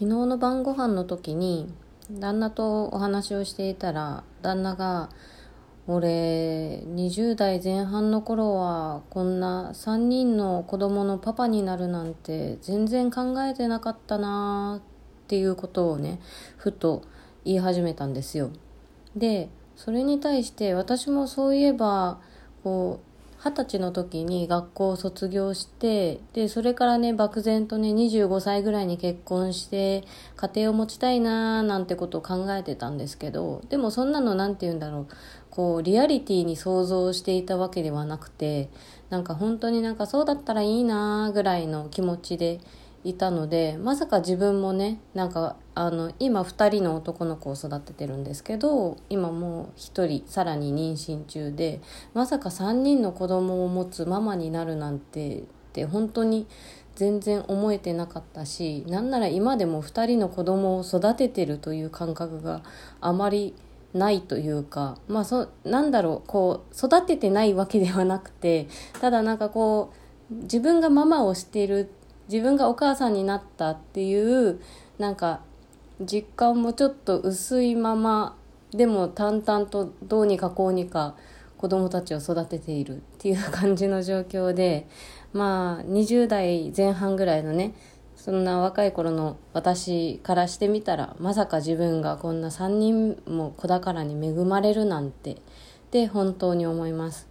昨日の晩ご飯の時に旦那とお話をしていたら旦那が「俺20代前半の頃はこんな3人の子供のパパになるなんて全然考えてなかったな」っていうことをねふと言い始めたんですよ。でそれに対して私もそういえばこう二十歳の時に学校を卒業してでそれからね漠然とね25歳ぐらいに結婚して家庭を持ちたいなーなんてことを考えてたんですけどでもそんなの何て言うんだろうこうリアリティに想像していたわけではなくてなんか本当になんかそうだったらいいなーぐらいの気持ちでいたのでまさか自分もねなんかあの今2人の男の子を育ててるんですけど今もう1人さらに妊娠中でまさか3人の子供を持つママになるなんてって本当に全然思えてなかったしなんなら今でも2人の子供を育ててるという感覚があまりないというかまあそなんだろうこう育ててないわけではなくてただなんかこう自分がママをしている自分がお母さんになったっていうなんか実感もちょっと薄いままでも淡々とどうにかこうにか子供たちを育てているっていう感じの状況でまあ20代前半ぐらいのねそんな若い頃の私からしてみたらまさか自分がこんな3人も子宝に恵まれるなんてって本当に思います。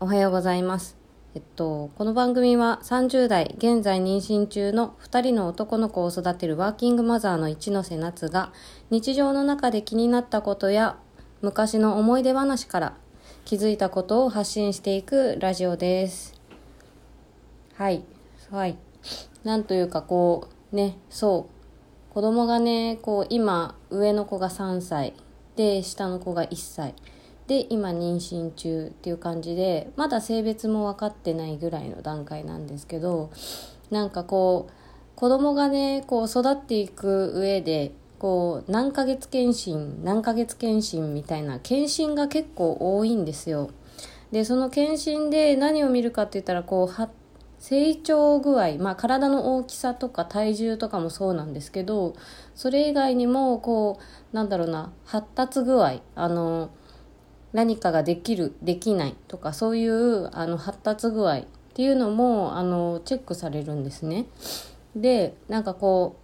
おはようございます。えっと、この番組は30代、現在妊娠中の2人の男の子を育てるワーキングマザーの一ノ瀬夏が日常の中で気になったことや昔の思い出話から気づいたことを発信していくラジオです。はい。はい。なんというかこう、ね、そう。子供がね、こう今上の子が3歳で下の子が1歳。で今妊娠中っていう感じでまだ性別も分かってないぐらいの段階なんですけどなんかこう子供がねこう育っていく上でこう何ヶ月検診何ヶ月検診みたいな検診が結構多いんですよ。でその検診で何を見るかって言ったらこう成長具合、まあ、体の大きさとか体重とかもそうなんですけどそれ以外にもこうなんだろうな発達具合あの何かができるできないとかそういうあの発達具合っていうのもあのチェックされるんですね。でなんかこ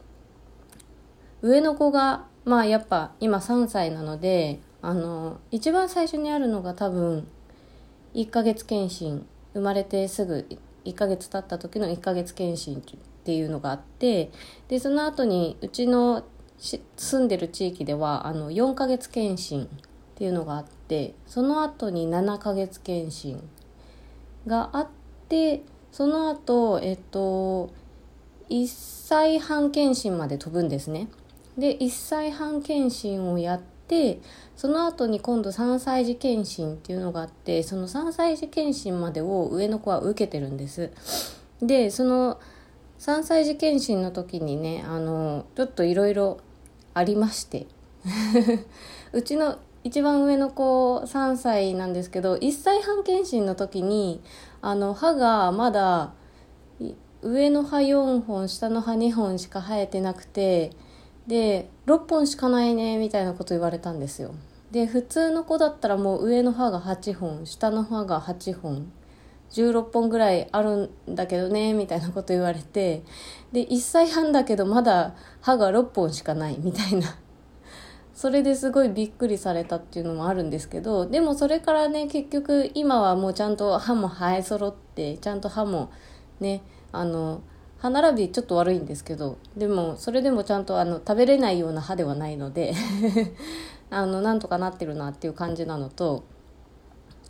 う上の子がまあやっぱ今3歳なのであの一番最初にあるのが多分1ヶ月検診生まれてすぐ1ヶ月経った時の1ヶ月検診っていうのがあってでその後にうちの住んでる地域ではあの4ヶ月検診っていうのがあってその後に7ヶ月検診があってその後えっと1歳半検診まで飛ぶんですね。で1歳半検診をやってその後に今度3歳児検診っていうのがあってその3歳児検診までを上の子は受けてるんです。でその3歳児検診の時にねあのちょっといろいろありまして うちの一番上の子3歳なんですけど1歳半検診の時にあの歯がまだ上の歯4本下の歯2本しか生えてなくてで6本しかないねみたいなこと言われたんですよ。で普通の子だったらもう上の歯が8本下の歯が8本16本ぐらいあるんだけどねみたいなこと言われてで1歳半だけどまだ歯が6本しかないみたいなそれですごいびっくりされたっていうのもあるんですけどでもそれからね結局今はもうちゃんと歯も生え揃ってちゃんと歯もねあの歯並びちょっと悪いんですけどでもそれでもちゃんとあの食べれないような歯ではないので あのなんとかなってるなっていう感じなのと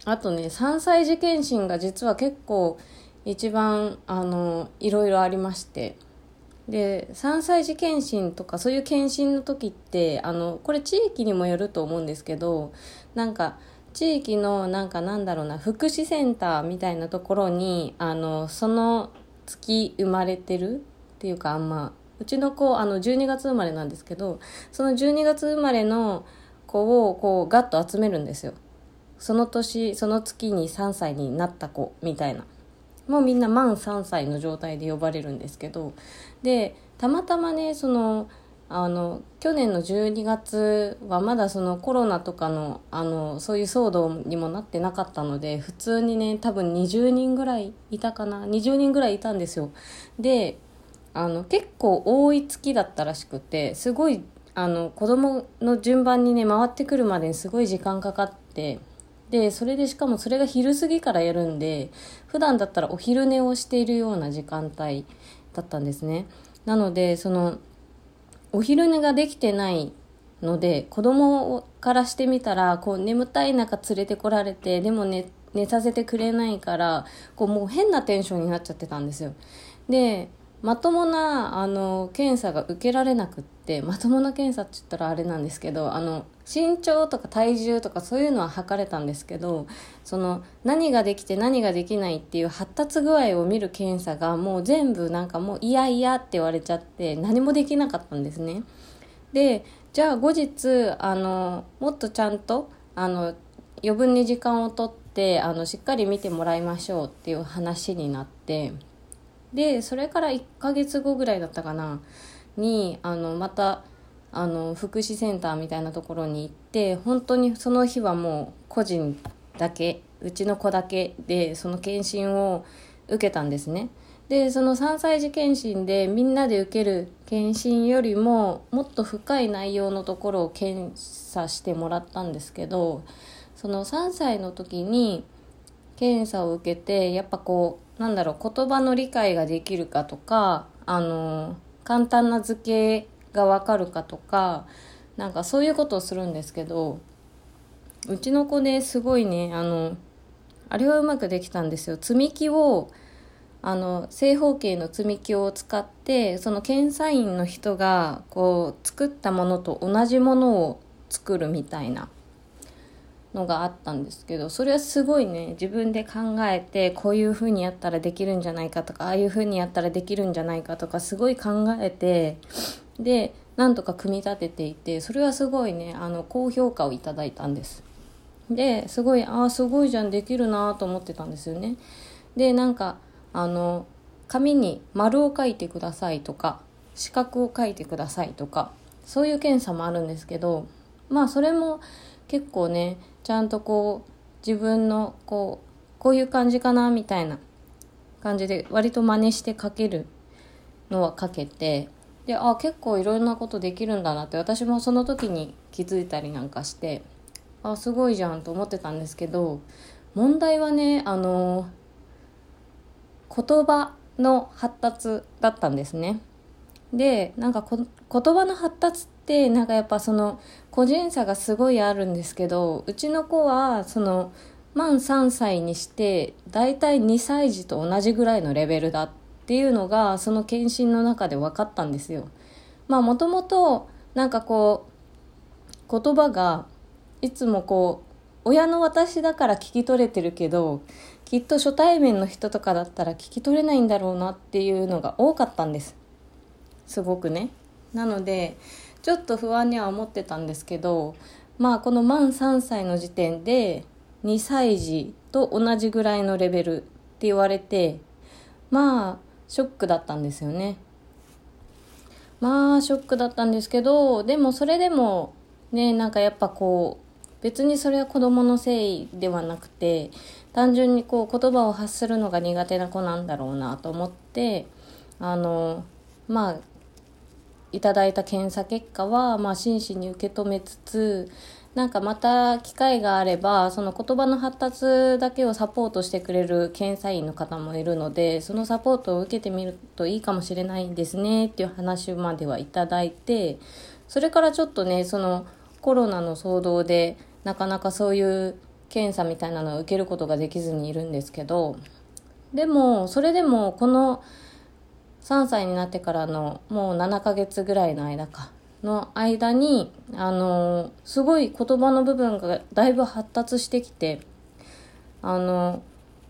あとね3歳児検診が実は結構一番あのいろいろありましてで3歳児検診とかそういう検診の時ってあのこれ地域にもよると思うんですけどなんか地域のなんかなんだろうな福祉センターみたいなところにあのその月生まれてるっていうかあんまうちの子あの12月生まれなんですけどその12月生まれの子をこうガッと集めるんですよ。その年その月に3歳になった子みたいな。もうみんな満3歳の状態で呼ばれるんですけどでたまたまねそのあの去年の12月はまだそのコロナとかのあのそういう騒動にもなってなかったので普通にね多分20人ぐらいいたかな。20人ぐらいいたんですよ。であの結構多い月だったらしくてすごいあの子供の順番にね回ってくるまでにすごい時間かかってでそれでしかもそれが昼過ぎからやるんで普段だったらお昼寝をしているような時間帯だったんですね。なのでそのお昼寝ができてないので子供からしてみたらこう眠たい中連れてこられてでも寝寝させてくれないからこうもう変なテンションになっちゃってたんですよ。でまともなあの検査が受けられなくってまともな検査って言ったらあれなんですけどあの身長とか体重とかそういうのは測れたんですけどその何ができて何ができないっていう発達具合を見る検査がもう全部なんかもう嫌々って言われちゃって何もできなかったんですね。でじゃあ後日あのもっとちゃんとあの余分に時間をとってあのしっかり見てもらいましょうっていう話になってでそれから1ヶ月後ぐらいだったかなにあのまたあの福祉センターみたいなところに行って本当にその日はもう個人だけうちの子だけでその検診を受けたんですね。でその3歳児検診でみんなで受ける検診よりももっと深い内容のところを検査してもらったんですけどその3歳の時に検査を受けてやっぱこうなんだろう言葉の理解ができるかとかあの簡単な図形がわかるかとかなんかそういうことをするんですけどうちの子ですごいねあのあれはうまくできたんですよ。積み木をあの正方形の積み木を使ってその検査員の人がこう作ったものと同じものを作るみたいなのがあったんですけどそれはすごいね自分で考えてこういう風にやったらできるんじゃないかとかああいう風にやったらできるんじゃないかとかすごい考えてでなんとか組み立てていてそれはすごいねあの高評価をいただいたんです。ですごいああすごいじゃんできるなと思ってたんですよね。でなんかあの紙に丸を書いてくださいとか四角を書いてくださいとかそういう検査もあるんですけどまあそれも結構ねちゃんとこう自分のこうこういう感じかなみたいな感じで割と真似して書けるのは書けてであ結構いろんなことできるんだなって私もその時に気づいたりなんかしてあすごいじゃんと思ってたんですけど問題はねあの言葉の発達だったんですね。でなんか言葉の発達ってなんかやっぱその個人差がすごいあるんですけどうちの子はその満3歳にして大体2歳児と同じぐらいのレベルだっっていうのがその検診の中で分かったんですよ。まあもともとなんかこう言葉がいつもこう親の私だから聞き取れてるけどきっと初対面の人とかだったら聞き取れないんだろうなっていうのが多かったんですすごくねなのでちょっと不安には思ってたんですけどまあこの満3歳の時点で2歳児と同じぐらいのレベルって言われてまあショックだったんですよね。まあショックだったんですけどでもそれでもねなんかやっぱこう別にそれは子供のせいではなくて単純にこう言葉を発するのが苦手な子なんだろうなと思ってあのまあいただいた検査結果は、まあ、真摯に受け止めつつなんかまた機会があればその言葉の発達だけをサポートしてくれる検査員の方もいるのでそのサポートを受けてみるといいかもしれないんですねっていう話まではいただいてそれからちょっとねそのコロナの騒動でなかなかそういう検査みたいなのを受けることができずにいるんですけどでもそれでもこの3歳になってからのもう7ヶ月ぐらいの間かの間にあのすごい言葉の部分がだいぶ発達してきてあの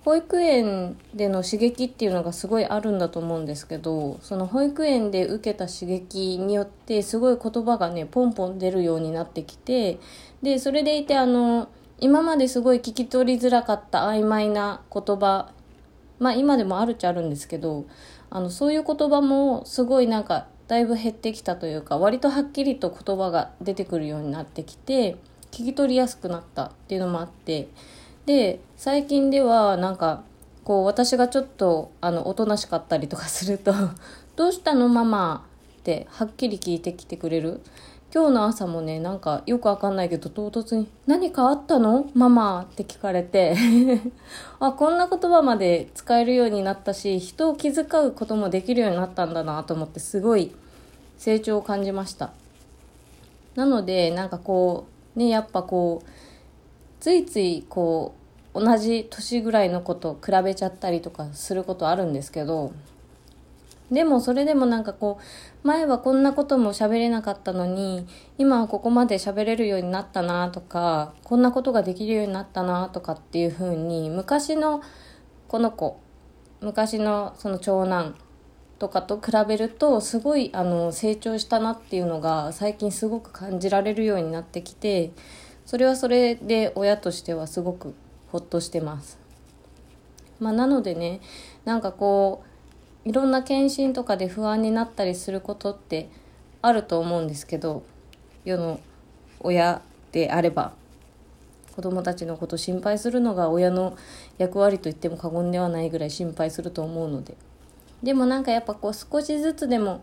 保育園での刺激っていうのがすごいあるんだと思うんですけどその保育園で受けた刺激によってすごい言葉がねポンポン出るようになってきてでそれでいてあの今まですごい聞き取りづらかった曖昧な言葉まあ今でもあるっちゃあるんですけどあのそういう言葉もすごいなんかだいぶ減ってきたというか割とはっきりと言葉が出てくるようになってきて聞き取りやすくなったっていうのもあってで最近ではなんかこう私がちょっとあのおとなしかったりとかすると「どうしたのママ?」ってはっきり聞いてきてくれる今日の朝もねなんかよくわかんないけど唐突に「何かあったの？ママ?」って聞かれて あこんな言葉まで使えるようになったし人を気遣うこともできるようになったんだなと思ってすごい成長を感じましたなのでなんかこうねやっぱこうついついこう同じ年ぐらいの子と比べちゃったりとかすることあるんですけどでもそれでもなんかこう前はこんなことも喋れなかったのに今はここまで喋れるようになったなとかこんなことができるようになったなとかっていう風に昔のこの子昔のその長男とかと比べるとすごいあの成長したなっていうのが最近すごく感じられるようになってきてそれはそれで親としてはすごくほっとしてます。まあ、なのでねなんかこういろんな検診とかで不安になったりすることってあると思うんですけど世の親であれば子供たちのこと心配するのが親の役割と言っても過言ではないぐらい心配すると思うので。でもなんかやっぱこう少しずつでも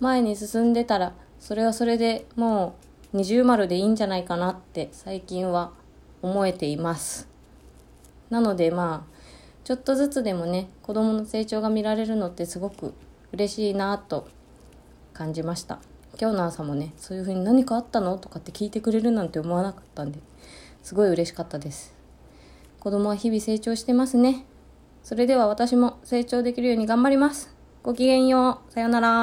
前に進んでたらそれはそれでもう二重丸でいいんじゃないかなって最近は思えています。なのでまあちょっとずつでもね子供の成長が見られるのってすごく嬉しいなと感じました。今日の朝もねそういう風に何かあったのとかって聞いてくれるなんて思わなかったんですごい嬉しかったです。子供は日々成長してますね。それでは私も成長できるように頑張ります。ごきげんよう。さようなら。